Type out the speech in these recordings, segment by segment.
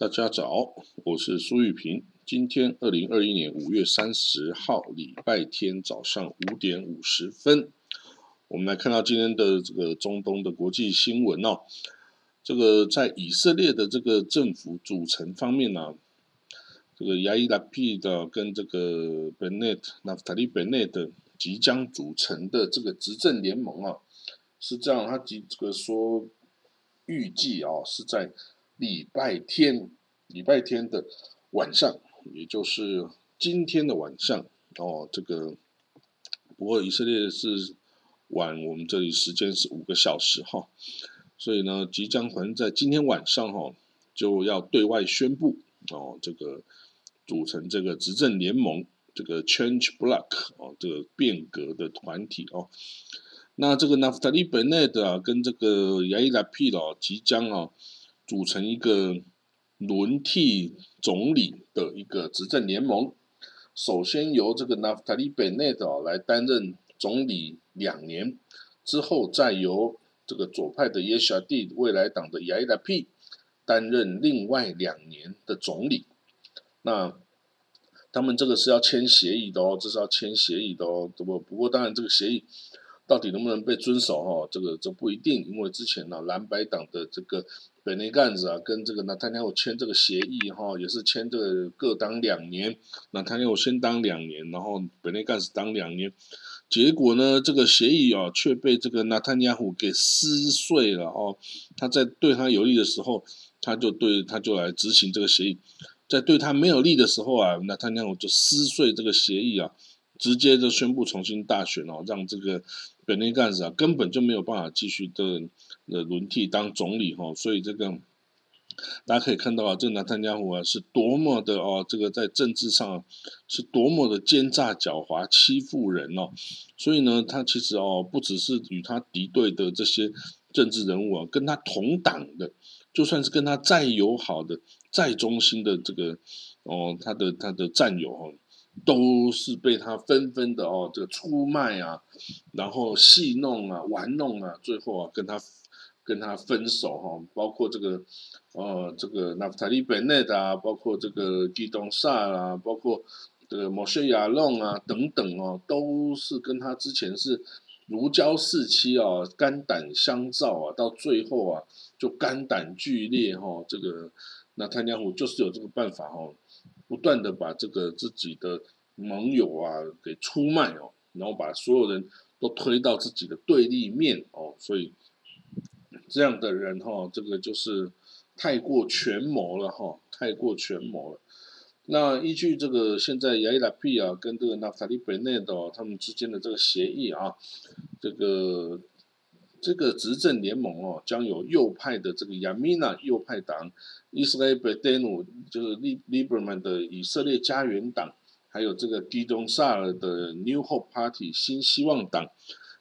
大家早，我是苏玉平。今天二零二一年五月三十号，礼拜天早上五点五十分，我们来看到今天的这个中东的国际新闻哦。这个在以色列的这个政府组成方面呢，这个亚伊拉皮的跟这个本内特纳夫塔利本内特即将组成的这个执政联盟啊，是这样，他即这个说预计啊是在。礼拜天，礼拜天的晚上，也就是今天的晚上哦。这个不过以色列是晚，我们这里时间是五个小时哈，所以呢，即将反正在今天晚上哈，就要对外宣布哦，这个组成这个执政联盟，这个 Change Block 哦，这个变革的团体哦。那这个 Naftali Bennett 啊，跟这个 Yair Lapid 哦，即将啊。组成一个轮替总理的一个执政联盟，首先由这个 Naftali Bennett 来担任总理两年，之后再由这个左派的 Yesha D 未来党的 Yair P 担任另外两年的总理。那他们这个是要签协议的哦，这是要签协议的哦。不不过当然这个协议到底能不能被遵守哈，这个这不一定，因为之前呢蓝白党的这个。本内干子啊，跟这个纳坦尼奥签这个协议哈，也是签这个各当两年，纳坦尼奥先当两年，然后本内干子当两年，结果呢，这个协议啊却被这个纳坦尼亚胡给撕碎了哦。他在对他有利的时候，他就对他就来执行这个协议；在对他没有利的时候啊，纳坦尼亚胡就撕碎这个协议啊，直接就宣布重新大选哦，让这个本内干子啊根本就没有办法继续的。的轮替当总理哈，所以这个大家可以看到啊，这个纳坦加湖啊是多么的哦，这个在政治上是多么的奸诈狡猾，欺负人哦。所以呢，他其实哦，不只是与他敌对的这些政治人物啊，跟他同党的，就算是跟他再友好的、再忠心的这个哦，他的他的战友哦，都是被他纷纷的哦，这个出卖啊，然后戏弄啊、玩弄啊，最后啊，跟他。跟他分手哈，包括这个，呃，这个纳夫塔利本内啊，包括这个基东萨啦，包括这个摩西亚弄啊等等哦，都是跟他之前是如胶似漆啊，肝胆相照啊，到最后啊就肝胆俱裂哈。这个那贪家虎就是有这个办法哦，不断的把这个自己的盟友啊给出卖哦，然后把所有人都推到自己的对立面哦，所以。这样的人哈，这个就是太过权谋了哈，太过权谋了。那依据这个现在亚伊拉皮啊跟这个纳塔利贝内的他们之间的这个协议啊，这个这个执政联盟哦，将有右派的这个亚米纳右派党，伊斯兰贝德努就是利利伯曼的以色列家园党，还有这个基东萨尔的 New Hope Party 新希望党。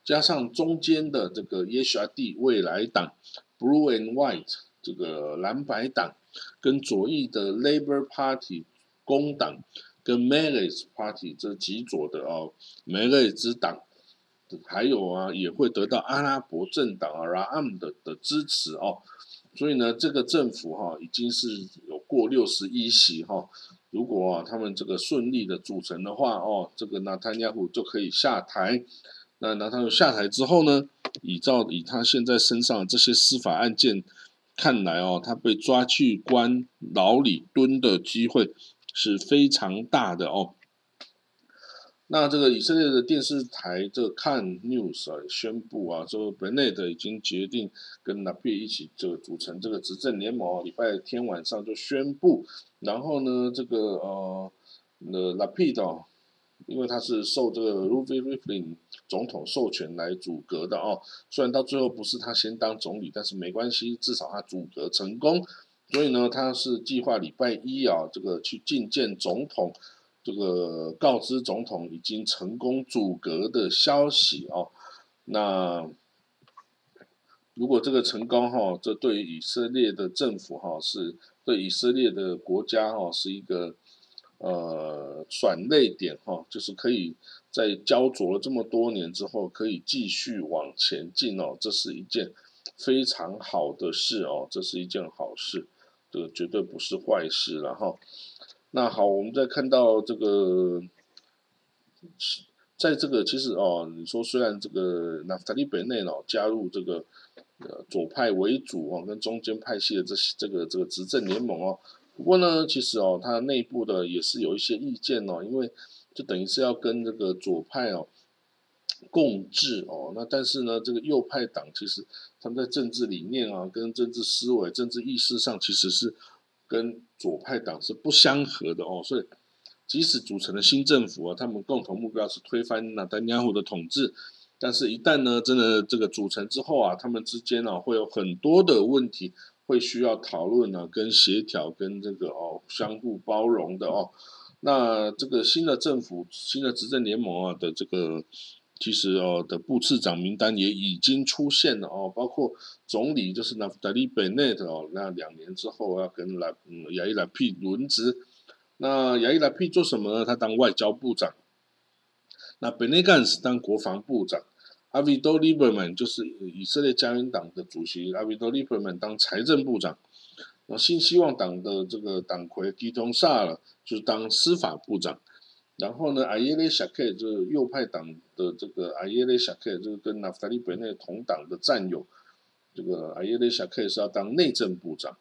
加上中间的这个耶沙蒂未来党 （Blue and White） 这个蓝白党，跟左翼的 Labor Party 工党，跟 Meles Party 这极左的哦 Meles 党，还有啊也会得到阿拉伯政党啊 Ram 的的支持哦。所以呢，这个政府哈已经是有过六十一席哈。如果他们这个顺利的组成的话哦，这个纳坦亚胡就可以下台。那拿他下台之后呢？以照以他现在身上这些司法案件看来哦，他被抓去关牢里蹲的机会是非常大的哦。那这个以色列的电视台这个看 news 啊宣布啊，说 Benet 已经决定跟 n a p i 一起这个组成这个执政联盟，礼拜天晚上就宣布。然后呢，这个呃，那 n a p i 的。因为他是受这个 Ruvi Rivlin 总统授权来组阁的哦，虽然到最后不是他先当总理，但是没关系，至少他组阁成功。所以呢，他是计划礼拜一啊，这个去觐见总统，这个告知总统已经成功阻隔的消息哦。那如果这个成功哈，这对于以色列的政府哈，是对以色列的国家哈，是一个。呃，转泪点哈，就是可以在焦灼了这么多年之后，可以继续往前进哦，这是一件非常好的事哦，这是一件好事。这个绝对不是坏事了哈。那好，我们再看到这个，在这个其实哦，你说虽然这个纳塔利本内哦加入这个呃左派为主哦跟中间派系的这些这个这个执政联盟哦，不过呢，其实哦它内部的也是有一些意见哦，因为就等于是要跟这个左派哦共治哦，那但是呢，这个右派党其实他们在政治理念啊、跟政治思维、政治意识上其实是。跟左派党是不相合的哦，所以即使组成了新政府啊，他们共同目标是推翻纳丹亚胡的统治，但是，一旦呢，真的这个组成之后啊，他们之间呢，会有很多的问题，会需要讨论呢，跟协调，跟这个哦，相互包容的哦。那这个新的政府、新的执政联盟啊的这个。其实哦的部次长名单也已经出现了哦，包括总理就是纳夫达利贝内特哦，那两年之后要跟来嗯亚伊拉皮轮值，那亚伊拉皮做什么呢？他当外交部长，那贝内干是当国防部长，阿维多利伯曼就是以色列家园党的主席，阿维多利伯曼当财政部长，那新希望党的这个党魁基通萨了就是当司法部长。然后呢，阿耶雷夏克就是右派党的这个阿耶雷夏克，就是跟纳夫达利本内同党的战友，这个阿耶雷夏克是要当内政部长。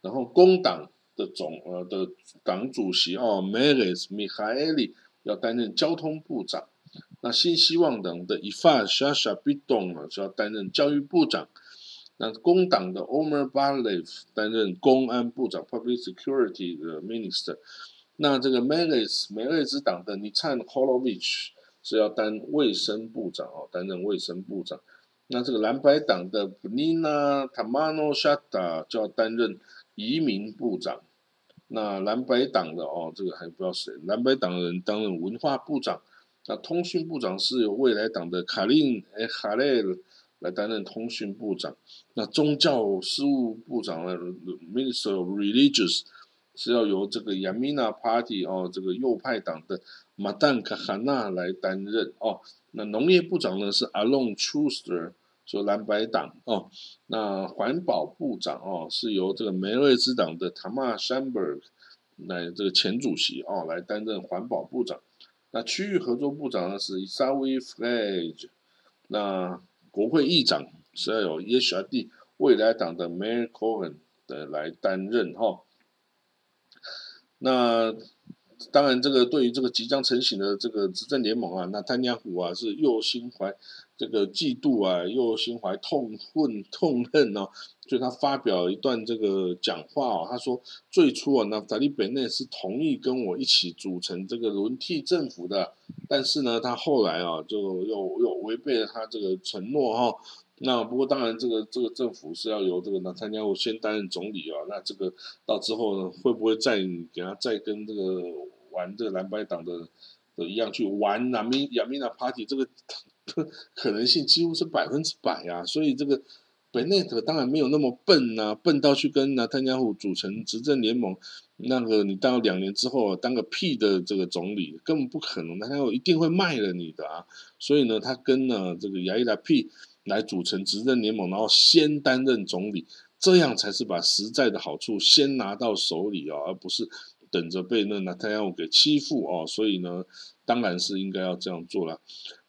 然后工党的总呃的党主席哦，Marys Mihaili 要担任交通部长。那新希望党的伊法沙沙比东呢，就要担任教育部长。那工党的 Omer b a l e v 担任公安部长 （Public Security 的 Minister）。那这个梅雷斯梅雷兹党的尼灿霍洛维奇是要当卫生部长哦，担任卫生部长。那这个蓝白党的布尼娜塔马诺沙达就要担任移民部长。那蓝白党的哦，这个还不知道谁，蓝白党的人担任文化部长。那通讯部长是由未来党的卡琳埃哈雷来担任通讯部长。那宗教事务部长呢，Minister of Religious。是要由这个 Yamina Party 哦，这个右派党的马丹卡哈纳来担任哦。那农业部长呢是 Alon Truster，说蓝白党哦。那环保部长哦是由这个梅瑞兹党的 Tamar Shamberg 来这个前主席哦来担任环保部长。那区域合作部长呢是 Sawi Flage。那国会议长是要有 Yeshadi 未来党的 Mayor Cohen 的来担任哈。那当然，这个对于这个即将成型的这个执政联盟啊，那丹尼虎啊是又心怀这个嫉妒啊，又心怀痛恨痛恨哦，所以他发表一段这个讲话哦，他说最初啊，那达利本内是同意跟我一起组成这个轮替政府的，但是呢，他后来啊就又又违背了他这个承诺哈。那不过当然，这个这个政府是要由这个纳坦尼亚胡先担任总理啊。那这个到之后呢，会不会再给他再跟这个玩这个蓝白党的的一样去玩纳米亚米纳 Party？这个可能性几乎是百分之百啊。所以这个本内特当然没有那么笨呐，笨到去跟纳坦尼亚胡组成执政联盟。那个你当两年之后当个屁的这个总理，根本不可能，他一定会卖了你的啊。所以呢，他跟呢这个亚伊拉 P。来组成执政联盟，然后先担任总理，这样才是把实在的好处先拿到手里啊，而不是等着被那纳坦亚胡给欺负哦。所以呢，当然是应该要这样做了。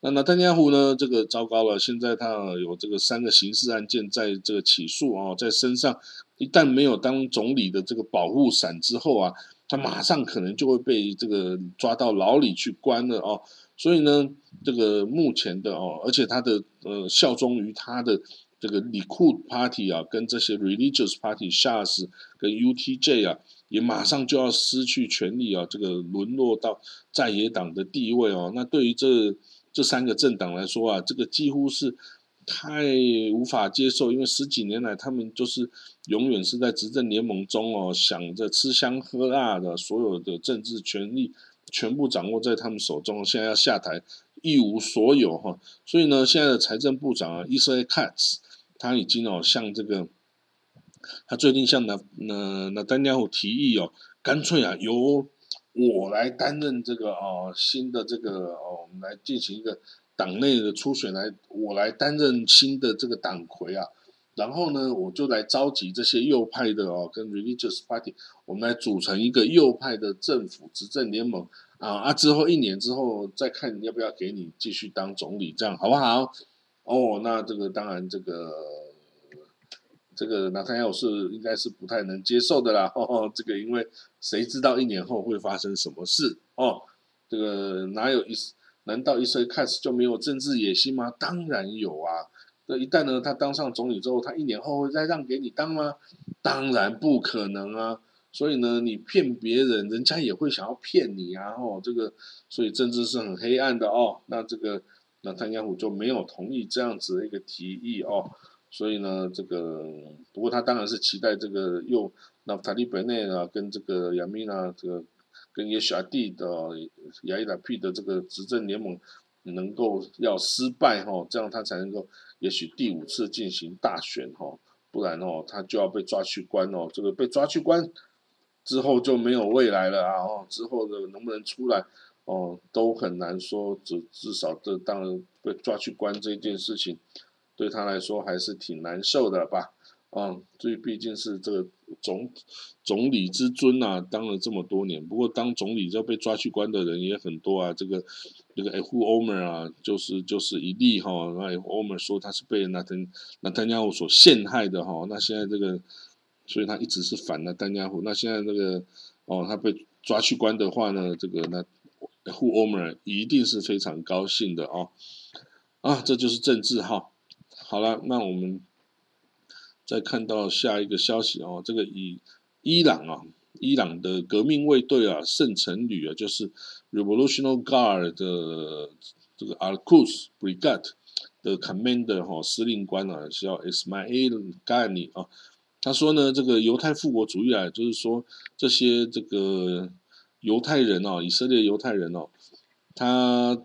那纳坦亚胡呢，这个糟糕了，现在他有这个三个刑事案件在这个起诉啊，在身上，一旦没有当总理的这个保护伞之后啊，他马上可能就会被这个抓到牢里去关了哦。所以呢，这个目前的哦，而且他的呃效忠于他的这个里库 Party 啊，跟这些 Religious Party、Shas 跟 UTJ 啊，也马上就要失去权力啊，这个沦落到在野党的地位哦。那对于这这三个政党来说啊，这个几乎是太无法接受，因为十几年来他们就是永远是在执政联盟中哦，想着吃香喝辣的所有的政治权利。全部掌握在他们手中，现在要下台一无所有哈，所以呢，现在的财政部长啊，伊斯兰卡茨，他已经哦向这个，他最近向那那那丹尼尔提议哦，干脆啊由我来担任这个哦新的这个哦，我们来进行一个党内的初选，来我来担任新的这个党魁啊，然后呢，我就来召集这些右派的哦，跟 religious party，我们来组成一个右派的政府执政联盟啊啊！之后一年之后再看要不要给你继续当总理，这样好不好？哦，那这个当然这个这个纳坦亚是应该是不太能接受的啦。哦，这个因为谁知道一年后会发生什么事？哦，这个哪有一难道一岁开始就没有政治野心吗？当然有啊。那一旦呢，他当上总理之后，他一年后会再让给你当吗？当然不可能啊！所以呢，你骗别人，人家也会想要骗你啊！哦，这个，所以政治是很黑暗的哦。那这个，那汤加虎就没有同意这样子的一个提议哦。所以呢，这个，不过他当然是期待这个又那塔利本内啊，跟这个亚米娜这个跟耶许阿蒂的亚伊达 P 的这个执政联盟能够要失败哈，这样他才能够。也许第五次进行大选哈，不然哦，他就要被抓去关哦。这个被抓去关之后就没有未来了啊！哦，之后的能不能出来哦，都很难说。至至少这当然被抓去关这件事情，对他来说还是挺难受的吧。嗯，所以毕竟是这个总总理之尊呐，当了这么多年。不过当总理要被抓去关的人也很多啊。这个这个 F Omer 啊，就是就是一例哈。那 F Omer 说他是被那丹那丹加虎所陷害的哈。那现在这个，所以他一直是反那丹加虎。那现在这个哦，他被抓去关的话呢，这个那 F Omer 一定是非常高兴的哦。啊，这就是政治哈。好了，那我们。再看到下一个消息哦，这个以伊朗啊，伊朗的革命卫队啊，圣城旅啊，就是 Revolutionary Guard 的这个 Al-Quds Brigade 的 Commander 哈，司令官啊，叫 Ismail Ghani 啊，他说呢，这个犹太复国主义啊，就是说这些这个犹太人哦，以色列犹太人哦，他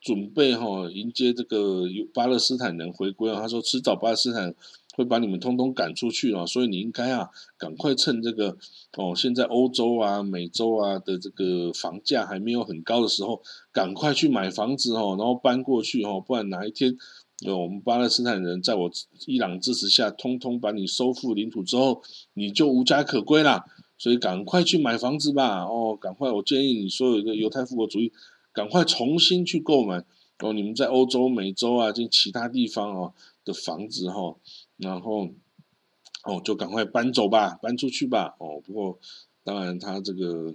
准备哈迎接这个巴勒斯坦人回归啊，他说迟早巴勒斯坦。会把你们通通赶出去啊！所以你应该啊，赶快趁这个哦，现在欧洲啊、美洲啊的这个房价还没有很高的时候，赶快去买房子哦，然后搬过去哦，不然哪一天呃，我们巴勒斯坦人在我伊朗支持下，通通把你收复领土之后，你就无家可归啦。所以赶快去买房子吧！哦，赶快！我建议你所有的犹太复国主义，赶快重新去购买哦，你们在欧洲、美洲啊，这其他地方哦的房子哈。然后，哦，就赶快搬走吧，搬出去吧。哦，不过当然他这个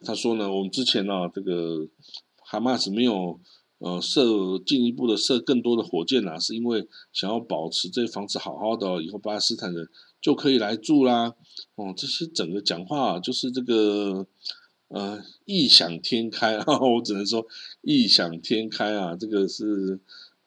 他说呢，我们之前呢，这个哈马斯没有呃射进一步的射更多的火箭啊，是因为想要保持这房子好好的，以后巴勒斯坦人就可以来住啦。哦，这些整个讲话啊就是这个呃异想天开啊，我只能说异想天开啊，这个是。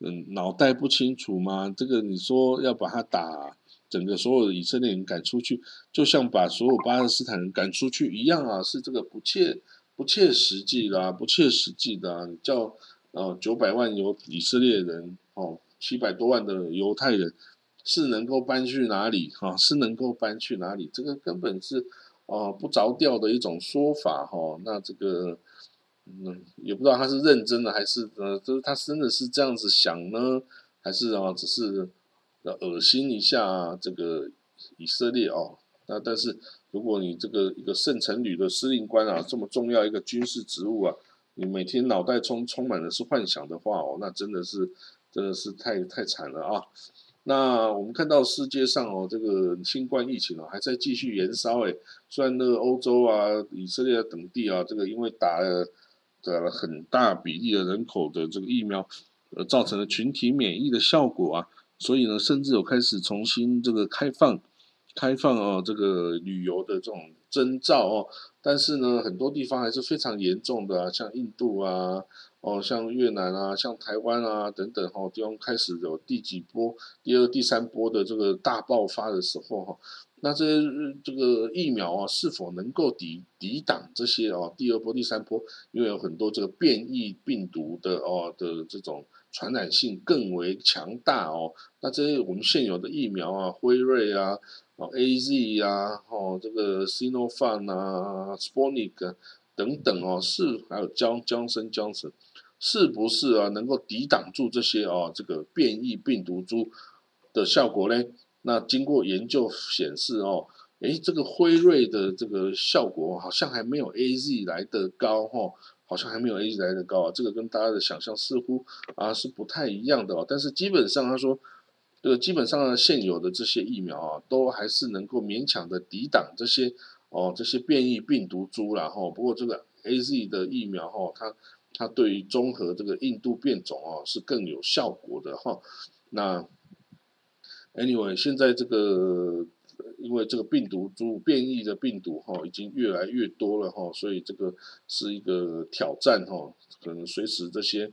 嗯，脑袋不清楚吗？这个你说要把他打整个所有的以色列人赶出去，就像把所有巴勒斯坦人赶出去一样啊，是这个不切不切实际的啊，不切实际的啊。你叫呃九百万犹以色列人哦，七百多万的犹太人是能够搬去哪里？哈，是能够搬去哪里？这个根本是哦不着调的一种说法哈。那这个。嗯，也不知道他是认真的还是呃，就是他真的是这样子想呢，还是啊，只是呃恶心一下这个以色列哦。那但是如果你这个一个圣城旅的司令官啊，这么重要一个军事职务啊，你每天脑袋充充满的是幻想的话哦，那真的是真的是太太惨了啊。那我们看到世界上哦，这个新冠疫情哦还在继续延烧诶，虽然那个欧洲啊、以色列等地啊，这个因为打了。得了很大比例的人口的这个疫苗，呃，造成了群体免疫的效果啊，所以呢，甚至有开始重新这个开放，开放哦，这个旅游的这种征兆哦，但是呢，很多地方还是非常严重的啊，像印度啊，哦，像越南啊，像台湾啊等等哈，地方开始有第几波、第二、第三波的这个大爆发的时候哈。那这些这个疫苗啊，是否能够抵抵挡这些哦第二波、第三波？因为有很多这个变异病毒的哦的这种传染性更为强大哦。那这些我们现有的疫苗啊，辉瑞啊、哦 A Z 啊、哦这个 Sinopharm 啊、Sponig 等等哦，是还有江江生江森，是不是啊能够抵挡住这些哦这个变异病毒株？的效果嘞？那经过研究显示哦，诶，这个辉瑞的这个效果好像还没有 A Z 来的高哈，好像还没有 A Z 来的高啊。这个跟大家的想象似乎啊是不太一样的哦。但是基本上他说，这个基本上现有的这些疫苗啊，都还是能够勉强的抵挡这些哦这些变异病毒株然后，不过这个 A Z 的疫苗哈，它它对于综合这个印度变种哦是更有效果的哈。那 Anyway，现在这个因为这个病毒株变异的病毒哈，已经越来越多了哈，所以这个是一个挑战哈，可能随时这些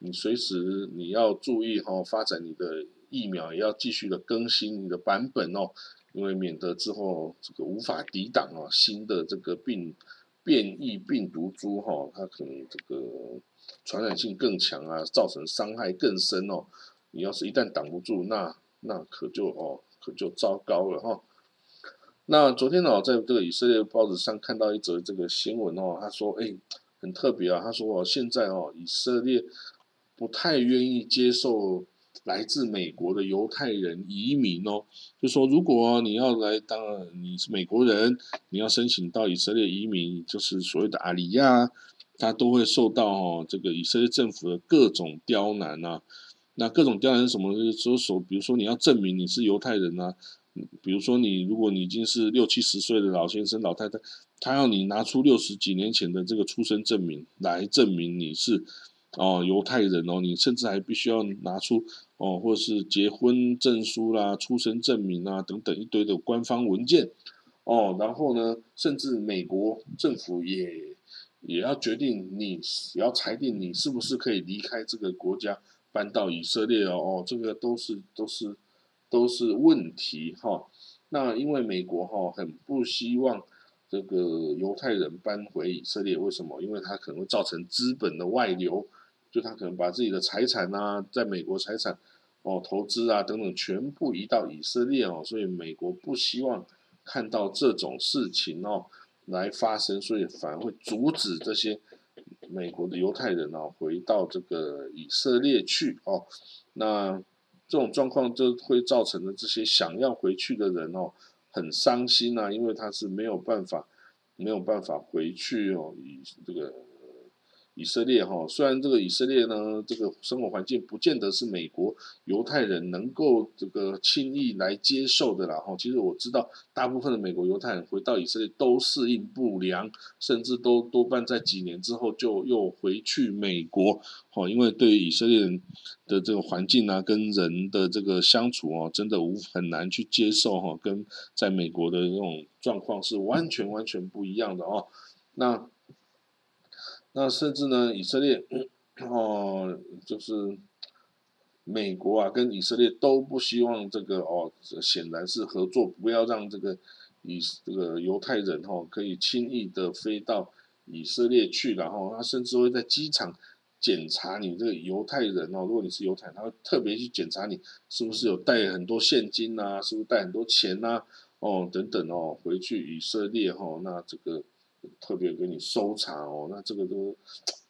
你随时你要注意哈，发展你的疫苗也要继续的更新你的版本哦，因为免得之后这个无法抵挡哦新的这个病变异病毒株哈，它可能这个传染性更强啊，造成伤害更深哦，你要是一旦挡不住那。那可就哦，可就糟糕了哈。那昨天呢，在这个以色列报纸上看到一则这个新闻哦，他说，哎，很特别啊。他说哦，现在哦，以色列不太愿意接受来自美国的犹太人移民哦。就说如果你要来当你是美国人，你要申请到以色列移民，就是所谓的阿里亚，他都会受到哦这个以色列政府的各种刁难啊。那各种刁难是什么？就是说，比如说你要证明你是犹太人啊，比如说你如果你已经是六七十岁的老先生、老太太，他要你拿出六十几年前的这个出生证明来证明你是哦犹太人哦，你甚至还必须要拿出哦，或者是结婚证书啦、出生证明啊等等一堆的官方文件哦，然后呢，甚至美国政府也也要决定你也要裁定你是不是可以离开这个国家。搬到以色列哦，哦，这个都是都是都是问题哈。那因为美国哈很不希望这个犹太人搬回以色列，为什么？因为他可能会造成资本的外流，就他可能把自己的财产啊，在美国财产哦投资啊等等全部移到以色列哦，所以美国不希望看到这种事情哦来发生，所以反而会阻止这些。美国的犹太人哦，回到这个以色列去哦，那这种状况就会造成了这些想要回去的人哦，很伤心啊，因为他是没有办法，没有办法回去哦，以这个。以色列哈，虽然这个以色列呢，这个生活环境不见得是美国犹太人能够这个轻易来接受的啦哈。其实我知道，大部分的美国犹太人回到以色列都适应不良，甚至都多半在几年之后就又回去美国哈。因为对于以色列人的这个环境啊，跟人的这个相处哦，真的无很难去接受哈，跟在美国的这种状况是完全完全不一样的哦。那。那甚至呢，以色列哦，就是美国啊，跟以色列都不希望这个哦，显然是合作，不要让这个以这个犹太人哈可以轻易的飞到以色列去，然后他甚至会在机场检查你这个犹太人哦，如果你是犹太，他会特别去检查你是不是有带很多现金呐，是不是带很多钱呐，哦等等哦，回去以色列哈，那这个。特别给你收藏哦，那这个都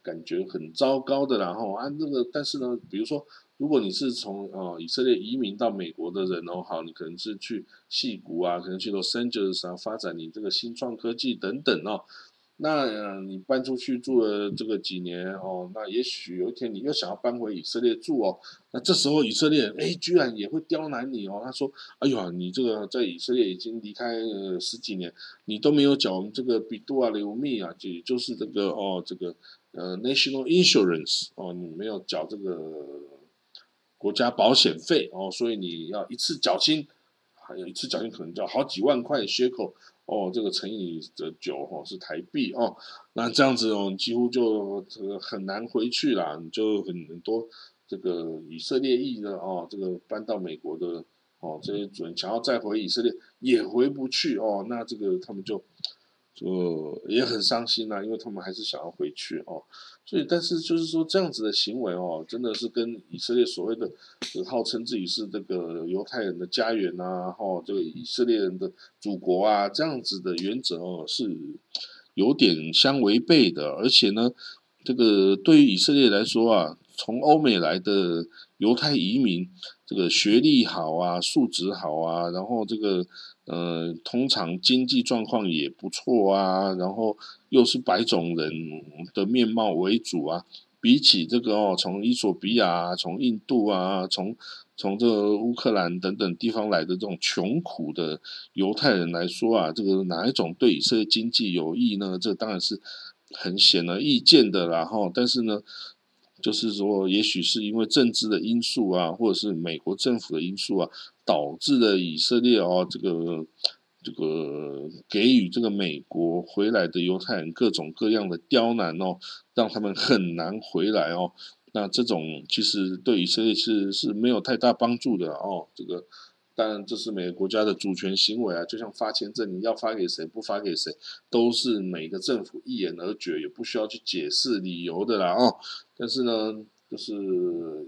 感觉很糟糕的然后啊，那个但是呢，比如说，如果你是从啊以色列移民到美国的人哦，好，你可能是去戏谷啊，可能去到 Los Angeles 啊，发展你这个新创科技等等哦。那你搬出去住了这个几年哦，那也许有一天你又想要搬回以色列住哦，那这时候以色列哎居然也会刁难你哦。他说：“哎呦，你这个在以色列已经离开呃十几年，你都没有缴我们这个比杜啊、流密啊，就就是这个哦这个呃 national insurance 哦，你没有缴这个国家保险费哦，所以你要一次缴清，有一次缴清可能就好几万块的缺口。”哦，这个乘以的九哦是台币哦，那这样子哦，几乎就这个很难回去啦，你就很很多这个以色列裔的哦，这个搬到美国的哦，这些主人想要再回以色列也回不去哦，那这个他们就。就也很伤心呐，因为他们还是想要回去哦，所以但是就是说这样子的行为哦，真的是跟以色列所谓的号称自己是这个犹太人的家园呐，哈，这个以色列人的祖国啊，这样子的原则哦是有点相违背的，而且呢，这个对于以色列来说啊，从欧美来的犹太移民。这个学历好啊，素质好啊，然后这个呃，通常经济状况也不错啊，然后又是白种人的面貌为主啊。比起这个哦，从伊索比亚、从印度啊、从从这个乌克兰等等地方来的这种穷苦的犹太人来说啊，这个哪一种对以色列经济有益呢？这当然是很显而易见的啦。哈，但是呢，就是说，也许是因为政治的因素啊，或者是美国政府的因素啊，导致了以色列哦，这个。这个给予这个美国回来的犹太人各种各样的刁难哦，让他们很难回来哦。那这种其实对以色列是是没有太大帮助的哦。这个当然这是每个国家的主权行为啊，就像发签证，你要发给谁不发给谁，都是每个政府一言而决，也不需要去解释理由的啦哦。但是呢，就是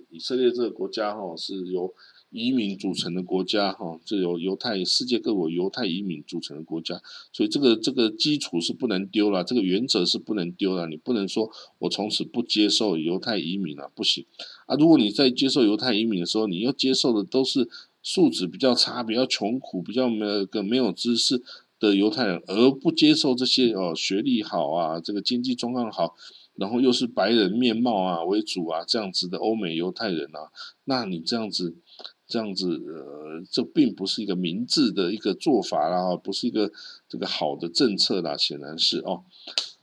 以色列这个国家哈是由。移民组成的国家，哈，是由犹太世界各国犹太移民组成的国家，所以这个这个基础是不能丢了，这个原则是不能丢了。你不能说我从此不接受犹太移民了，不行啊！如果你在接受犹太移民的时候，你要接受的都是素质比较差、比较穷苦、比较没有个没有知识的犹太人，而不接受这些哦学历好啊，这个经济状况好，然后又是白人面貌啊为主啊这样子的欧美犹太人啊，那你这样子。这样子，呃，这并不是一个明智的一个做法啦，不是一个这个好的政策啦，显然是哦。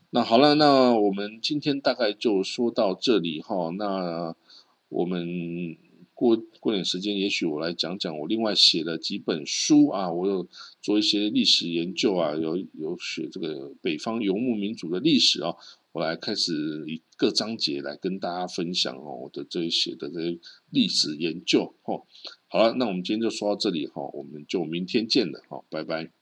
那好了，那我们今天大概就说到这里哈。那我们过过点时间，也许我来讲讲我另外写了几本书啊，我有做一些历史研究啊，有有学这个北方游牧民族的历史啊。我来开始以各章节来跟大家分享哦，我的这一些的这些历史研究哦。好了，那我们今天就说到这里哈，我们就明天见了哈，拜拜。